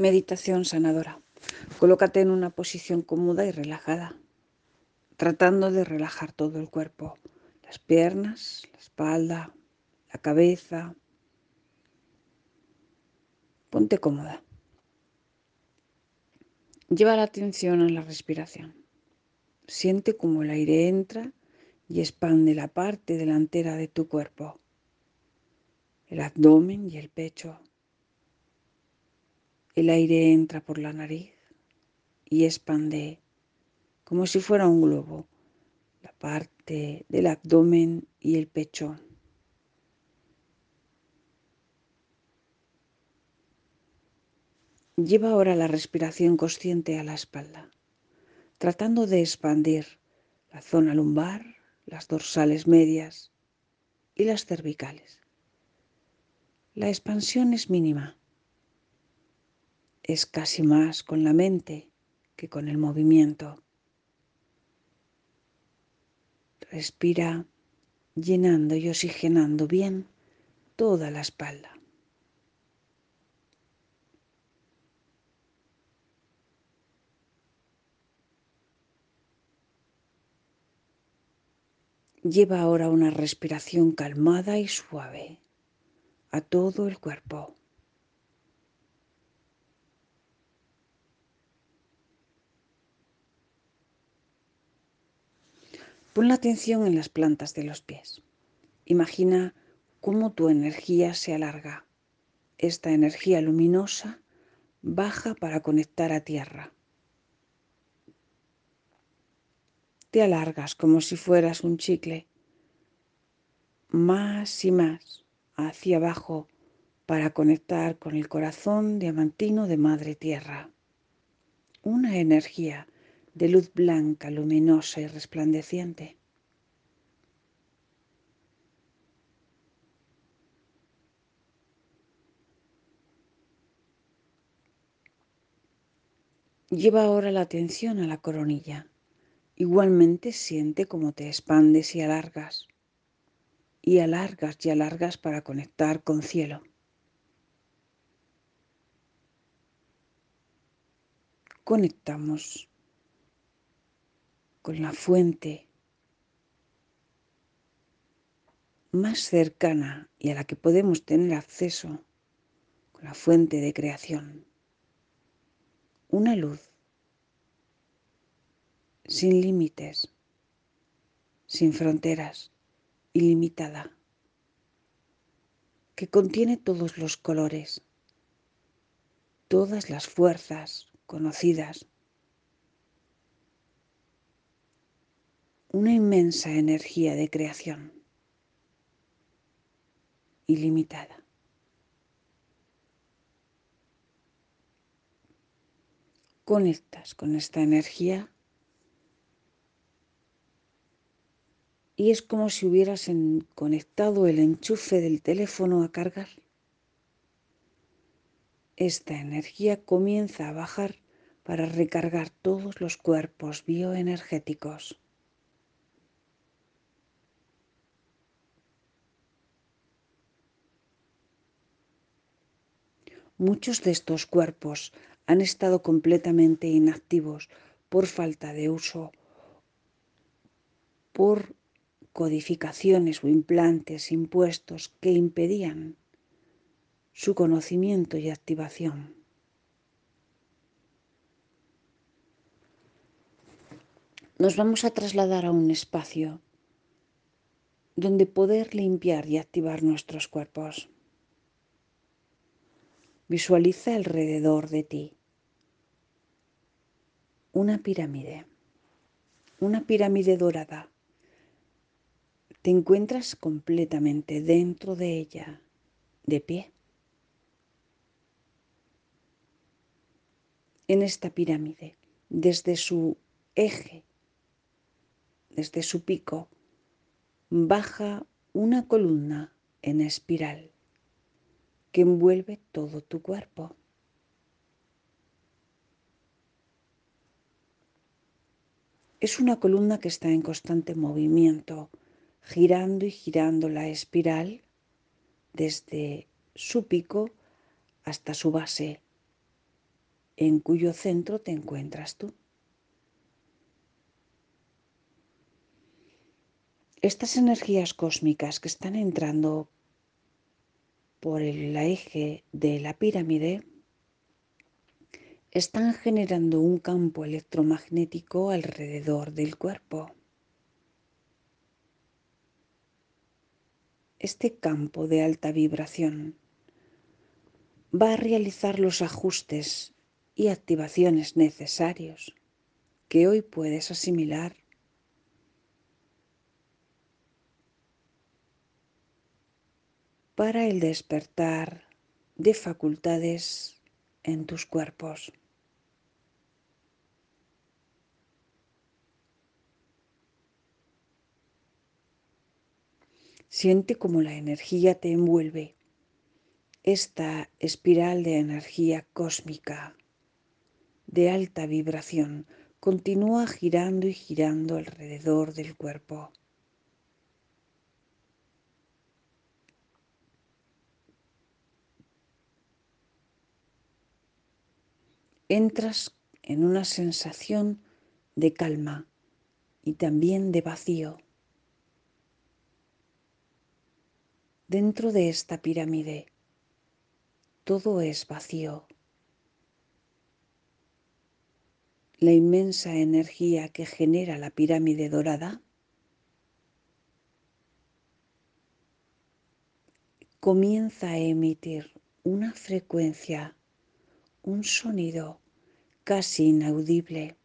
Meditación sanadora. Colócate en una posición cómoda y relajada, tratando de relajar todo el cuerpo, las piernas, la espalda, la cabeza. Ponte cómoda. Lleva la atención a la respiración. Siente cómo el aire entra y expande la parte delantera de tu cuerpo, el abdomen y el pecho el aire entra por la nariz y expande como si fuera un globo la parte del abdomen y el pecho. Lleva ahora la respiración consciente a la espalda, tratando de expandir la zona lumbar, las dorsales medias y las cervicales. La expansión es mínima es casi más con la mente que con el movimiento. Respira llenando y oxigenando bien toda la espalda. Lleva ahora una respiración calmada y suave a todo el cuerpo. Pon la atención en las plantas de los pies. Imagina cómo tu energía se alarga. Esta energía luminosa baja para conectar a tierra. Te alargas como si fueras un chicle, más y más hacia abajo para conectar con el corazón diamantino de Madre Tierra. Una energía de luz blanca, luminosa y resplandeciente. Lleva ahora la atención a la coronilla. Igualmente siente cómo te expandes y alargas. Y alargas y alargas para conectar con cielo. Conectamos con la fuente más cercana y a la que podemos tener acceso, con la fuente de creación. Una luz sin límites, sin fronteras, ilimitada, que contiene todos los colores, todas las fuerzas conocidas una inmensa energía de creación ilimitada. Conectas con esta energía y es como si hubieras conectado el enchufe del teléfono a cargar. Esta energía comienza a bajar para recargar todos los cuerpos bioenergéticos. Muchos de estos cuerpos han estado completamente inactivos por falta de uso, por codificaciones o implantes impuestos que impedían su conocimiento y activación. Nos vamos a trasladar a un espacio donde poder limpiar y activar nuestros cuerpos. Visualiza alrededor de ti una pirámide, una pirámide dorada. Te encuentras completamente dentro de ella, de pie. En esta pirámide, desde su eje, desde su pico, baja una columna en espiral que envuelve todo tu cuerpo. Es una columna que está en constante movimiento, girando y girando la espiral desde su pico hasta su base, en cuyo centro te encuentras tú. Estas energías cósmicas que están entrando por el eje de la pirámide están generando un campo electromagnético alrededor del cuerpo. Este campo de alta vibración va a realizar los ajustes y activaciones necesarios que hoy puedes asimilar para el despertar de facultades en tus cuerpos. Siente como la energía te envuelve, esta espiral de energía cósmica de alta vibración continúa girando y girando alrededor del cuerpo. Entras en una sensación de calma y también de vacío. Dentro de esta pirámide todo es vacío. La inmensa energía que genera la pirámide dorada comienza a emitir una frecuencia, un sonido casi inaudible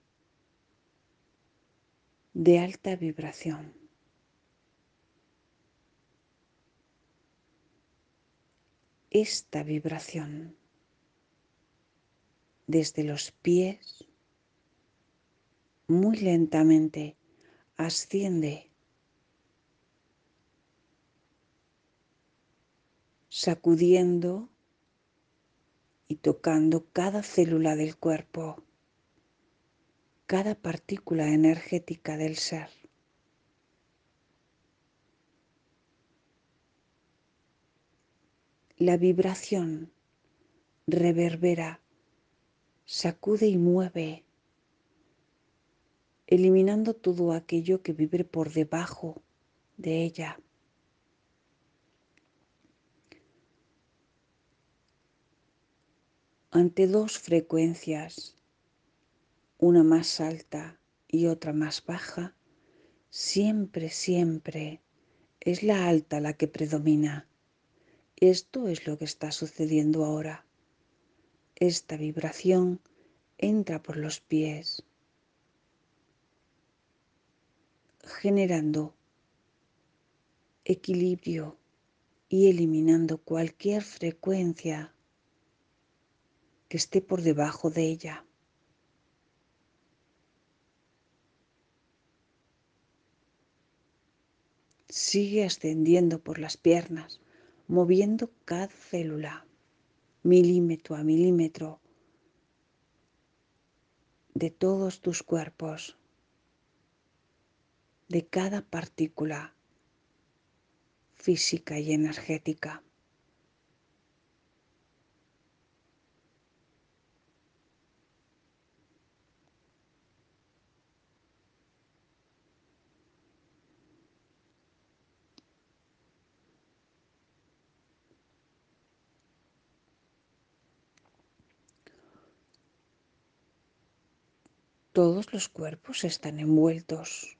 de alta vibración. esta vibración desde los pies muy lentamente asciende sacudiendo y tocando cada célula del cuerpo, cada partícula energética del ser. La vibración reverbera, sacude y mueve, eliminando todo aquello que vibre por debajo de ella. Ante dos frecuencias, una más alta y otra más baja, siempre, siempre es la alta la que predomina. Esto es lo que está sucediendo ahora. Esta vibración entra por los pies, generando equilibrio y eliminando cualquier frecuencia que esté por debajo de ella. Sigue ascendiendo por las piernas, moviendo cada célula, milímetro a milímetro, de todos tus cuerpos, de cada partícula física y energética. Todos los cuerpos están envueltos,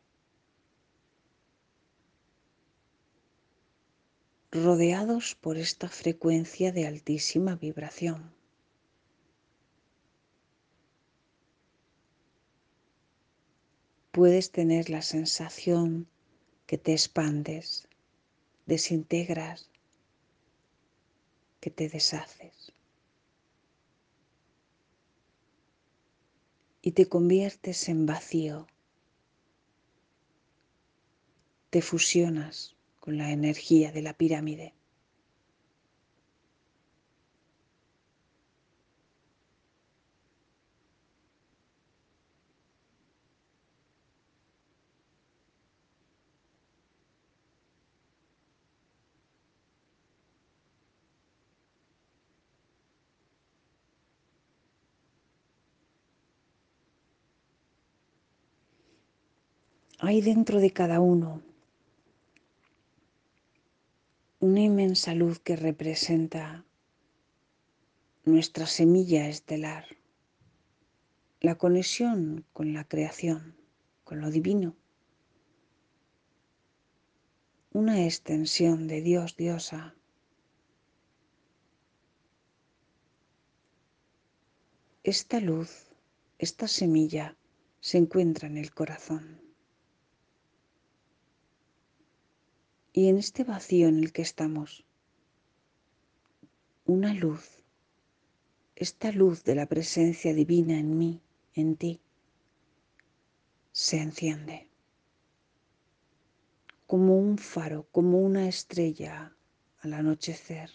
rodeados por esta frecuencia de altísima vibración. Puedes tener la sensación que te expandes, desintegras, que te deshaces. Y te conviertes en vacío. Te fusionas con la energía de la pirámide. Hay dentro de cada uno una inmensa luz que representa nuestra semilla estelar, la conexión con la creación, con lo divino, una extensión de Dios, diosa. Esta luz, esta semilla se encuentra en el corazón. Y en este vacío en el que estamos, una luz, esta luz de la presencia divina en mí, en ti, se enciende como un faro, como una estrella al anochecer.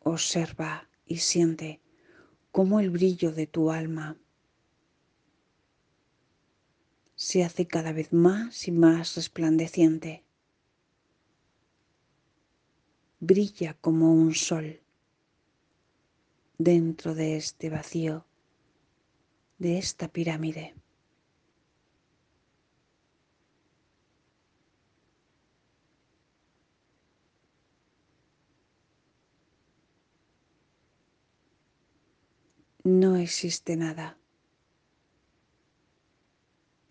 Observa y siente cómo el brillo de tu alma se hace cada vez más y más resplandeciente. Brilla como un sol dentro de este vacío, de esta pirámide. No existe nada.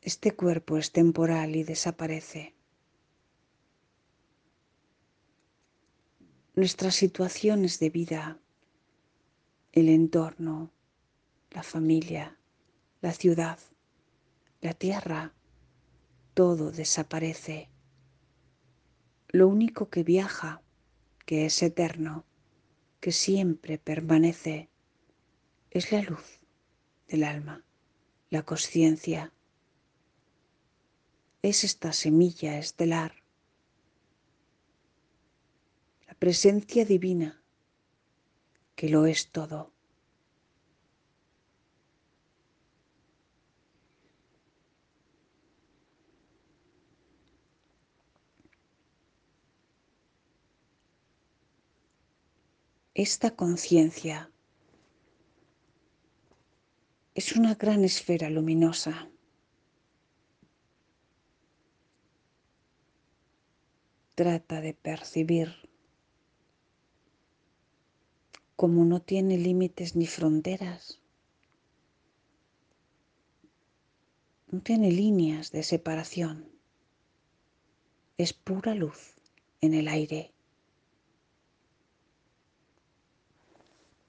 Este cuerpo es temporal y desaparece. Nuestras situaciones de vida, el entorno, la familia, la ciudad, la tierra, todo desaparece. Lo único que viaja, que es eterno, que siempre permanece, es la luz del alma, la conciencia. Es esta semilla estelar, la presencia divina que lo es todo. Esta conciencia es una gran esfera luminosa. Trata de percibir como no tiene límites ni fronteras. No tiene líneas de separación. Es pura luz en el aire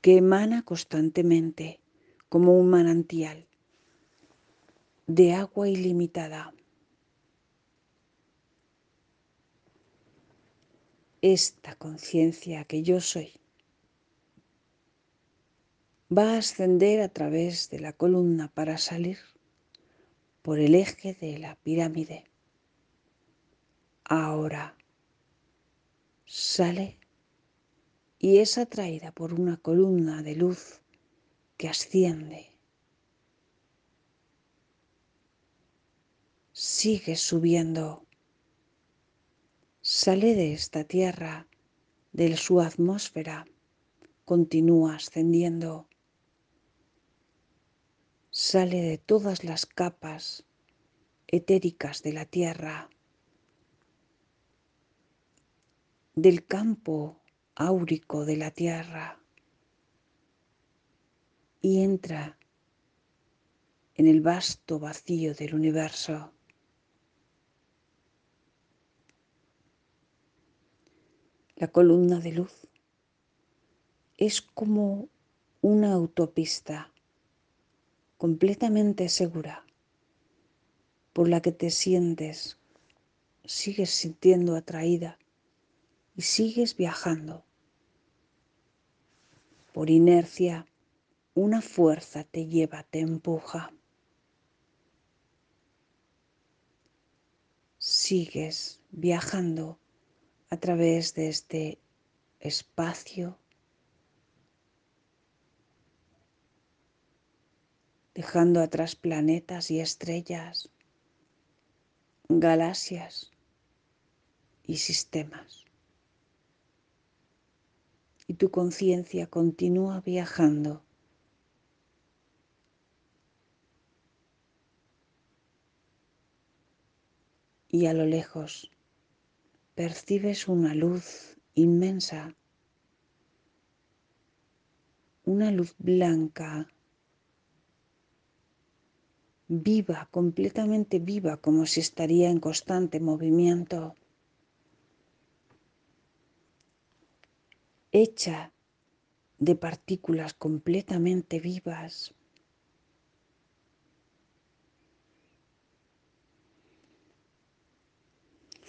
que emana constantemente como un manantial de agua ilimitada. Esta conciencia que yo soy va a ascender a través de la columna para salir por el eje de la pirámide. Ahora sale y es atraída por una columna de luz que asciende. Sigue subiendo. Sale de esta tierra, de su atmósfera. Continúa ascendiendo. Sale de todas las capas etéricas de la tierra, del campo áurico de la tierra y entra en el vasto vacío del universo. La columna de luz es como una autopista completamente segura por la que te sientes, sigues sintiendo atraída y sigues viajando. Por inercia una fuerza te lleva, te empuja. Sigues viajando a través de este espacio, dejando atrás planetas y estrellas, galaxias y sistemas. y tu conciencia continúa viajando. Y a lo lejos percibes una luz inmensa, una luz blanca, viva, completamente viva, como si estaría en constante movimiento. hecha de partículas completamente vivas.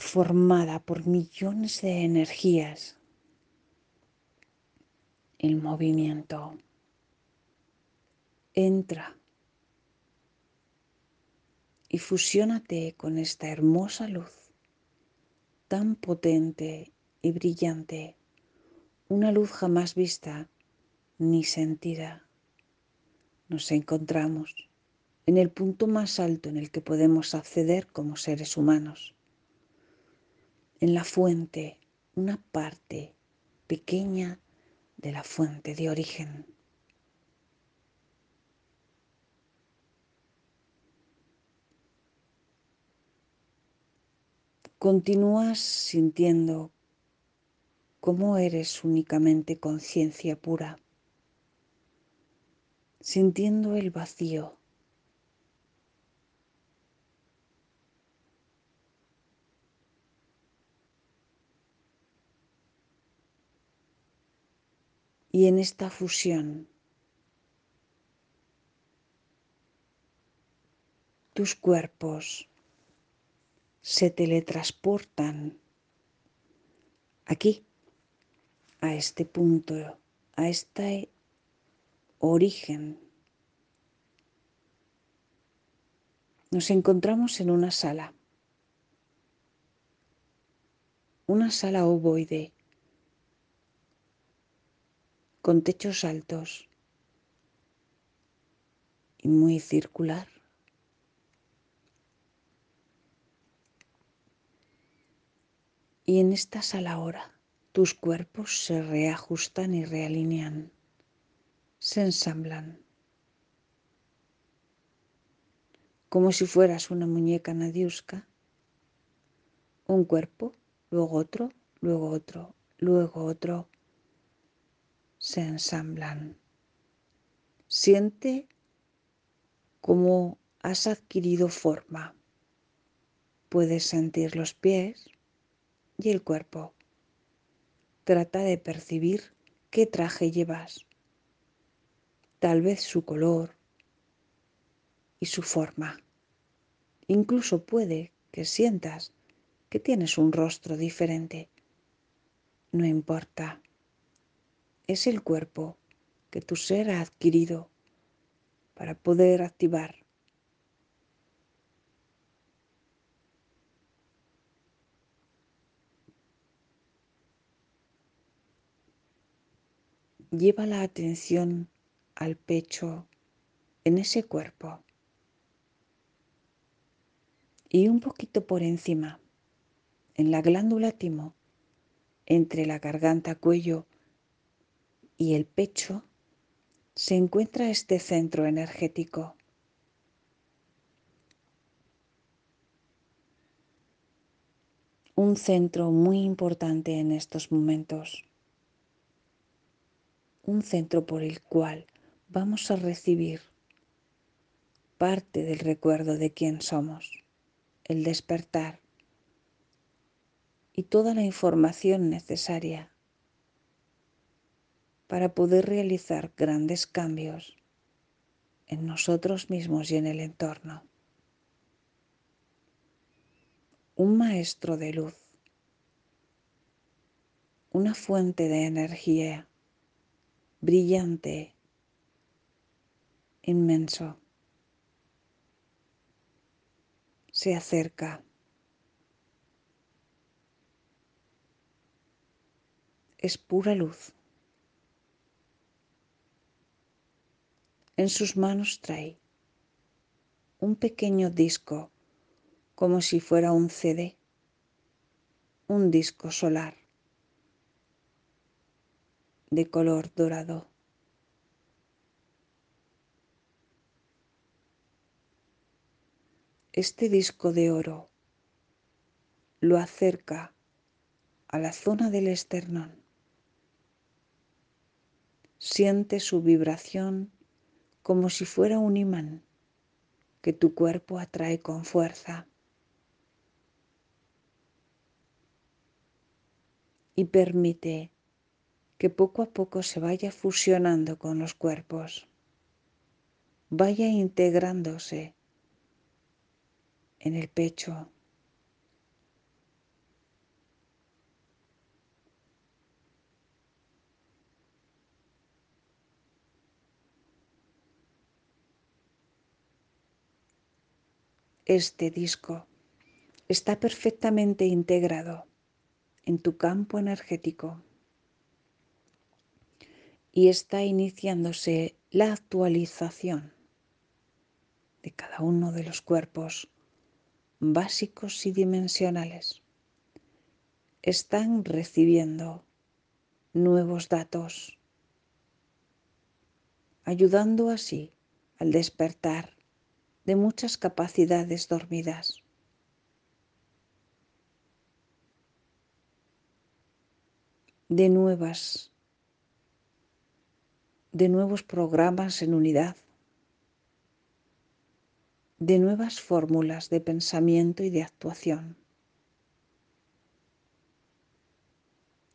Formada por millones de energías el movimiento entra y fusiónate con esta hermosa luz tan potente y brillante una luz jamás vista ni sentida. Nos encontramos en el punto más alto en el que podemos acceder como seres humanos, en la fuente, una parte pequeña de la fuente de origen. Continúas sintiendo cómo eres únicamente conciencia pura, sintiendo el vacío. Y en esta fusión, tus cuerpos se teletransportan aquí a este punto, a este origen. Nos encontramos en una sala, una sala ovoide, con techos altos y muy circular. Y en esta sala ahora tus cuerpos se reajustan y realinean, se ensamblan, como si fueras una muñeca nadiuska, un cuerpo, luego otro, luego otro, luego otro, se ensamblan. Siente cómo has adquirido forma. Puedes sentir los pies y el cuerpo. Trata de percibir qué traje llevas, tal vez su color y su forma. Incluso puede que sientas que tienes un rostro diferente. No importa. Es el cuerpo que tu ser ha adquirido para poder activar. Lleva la atención al pecho en ese cuerpo y un poquito por encima, en la glándula timo, entre la garganta, cuello y el pecho, se encuentra este centro energético. Un centro muy importante en estos momentos un centro por el cual vamos a recibir parte del recuerdo de quién somos, el despertar y toda la información necesaria para poder realizar grandes cambios en nosotros mismos y en el entorno. Un maestro de luz, una fuente de energía brillante, inmenso. Se acerca. Es pura luz. En sus manos trae un pequeño disco, como si fuera un CD, un disco solar de color dorado. Este disco de oro lo acerca a la zona del esternón. Siente su vibración como si fuera un imán que tu cuerpo atrae con fuerza. Y permite que poco a poco se vaya fusionando con los cuerpos, vaya integrándose en el pecho, Este disco está perfectamente integrado en tu campo energético y está iniciándose la actualización de cada uno de los cuerpos básicos y dimensionales. Están recibiendo nuevos datos, ayudando así al despertar de muchas capacidades dormidas. de nuevas, de nuevos programas en unidad, de nuevas fórmulas de pensamiento y de actuación,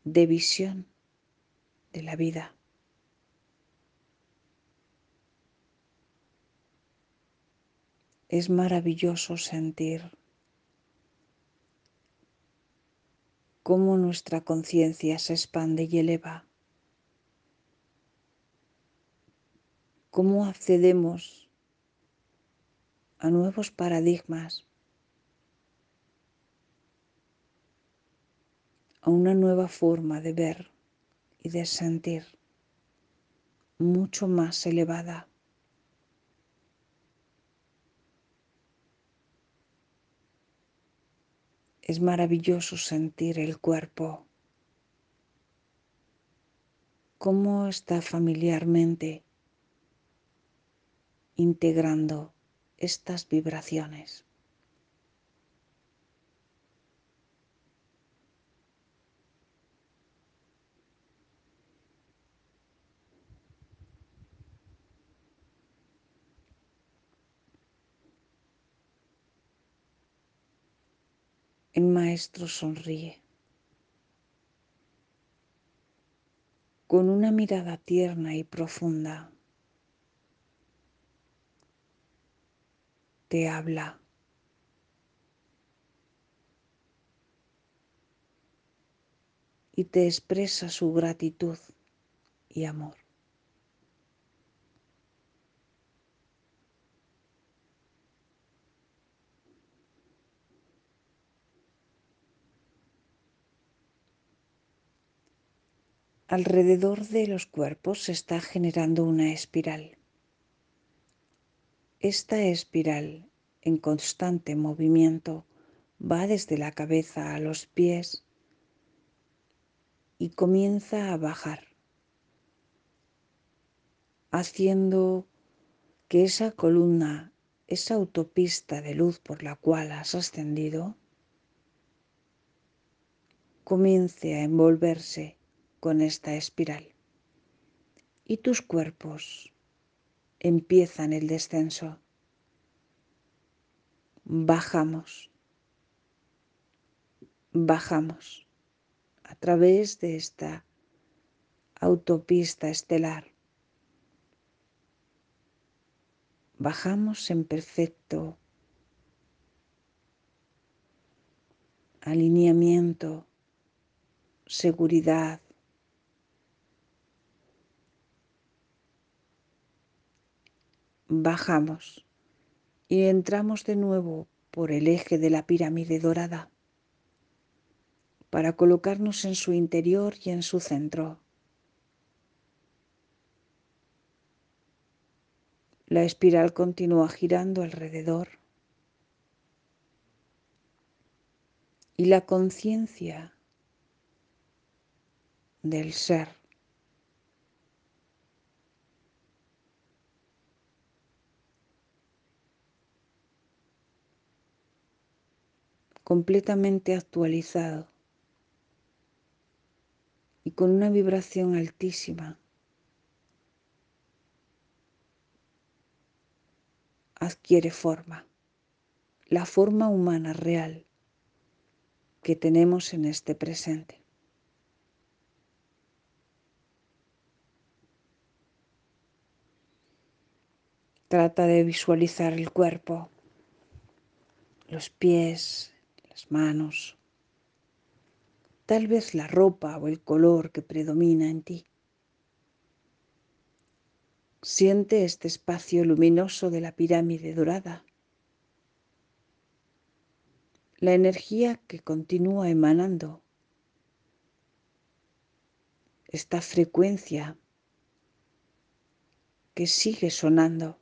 de visión de la vida. Es maravilloso sentir cómo nuestra conciencia se expande y eleva, cómo accedemos a nuevos paradigmas, a una nueva forma de ver y de sentir mucho más elevada. Es maravilloso sentir el cuerpo, cómo está familiarmente integrando estas vibraciones. El maestro sonríe. Con una mirada tierna y profunda, te habla. Y te expresa su gratitud y amor. Alrededor de los cuerpos se está generando una espiral. Esta espiral en constante movimiento va desde la cabeza a los pies y comienza a bajar, haciendo que esa columna, esa autopista de luz por la cual has ascendido, comience a envolverse con esta espiral. Y tus cuerpos empiezan el descenso. Bajamos, bajamos a través de esta autopista estelar. Bajamos en perfecto alineamiento, seguridad, bajamos y entramos de nuevo por el eje de la pirámide dorada para colocarnos en su interior y en su centro. La espiral continúa girando alrededor y la conciencia del ser completamente actualizado y con una vibración altísima. adquiere forma, la forma humana real que tenemos en este presente. Trata de visualizar el cuerpo, los pies, las manos, tal vez la ropa o el color que predomina en ti. Siente este espacio luminoso de la pirámide dorada, la energía que continúa emanando, esta frecuencia que sigue sonando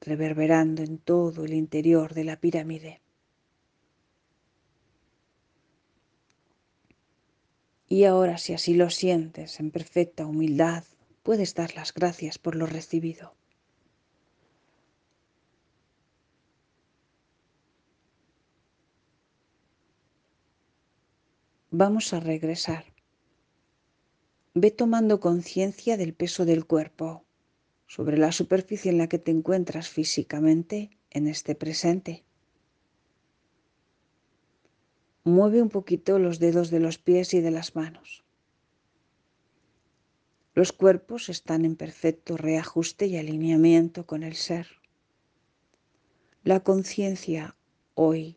reverberando en todo el interior de la pirámide. Y ahora, si así lo sientes, en perfecta humildad, puedes dar las gracias por lo recibido. Vamos a regresar. Ve tomando conciencia del peso del cuerpo, sobre la superficie en la que te encuentras físicamente en este presente. Mueve un poquito los dedos de los pies y de las manos. Los cuerpos están en perfecto reajuste y alineamiento con el ser. La conciencia hoy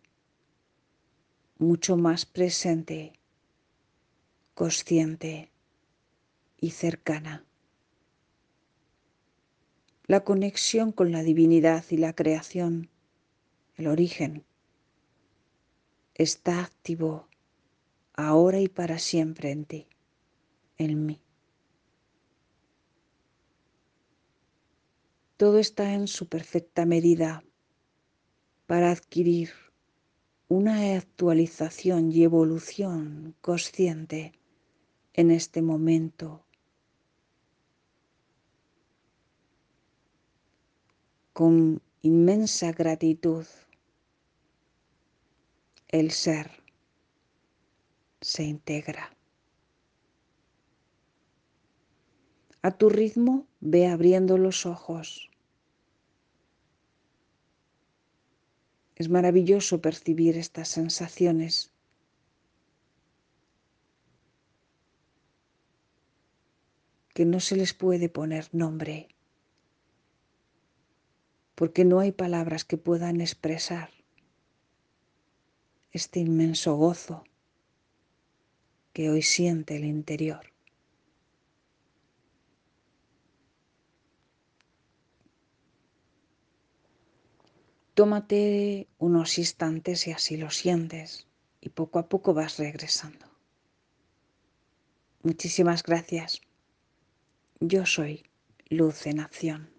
mucho más presente, consciente y cercana la conexión con la divinidad y la creación, el origen, está activo ahora y para siempre en ti, en mí. Todo está en su perfecta medida para adquirir una actualización y evolución consciente en este momento con inmensa gratitud el ser se integra. A tu ritmo ve abriendo los ojos. Es maravilloso percibir estas sensaciones. que no se les puede poner nombre porque no hay palabras que puedan expresar este inmenso gozo que hoy siente el interior. Tómate unos instantes si así lo sientes y poco a poco vas regresando. Muchísimas gracias. Yo soy Luz en Acción.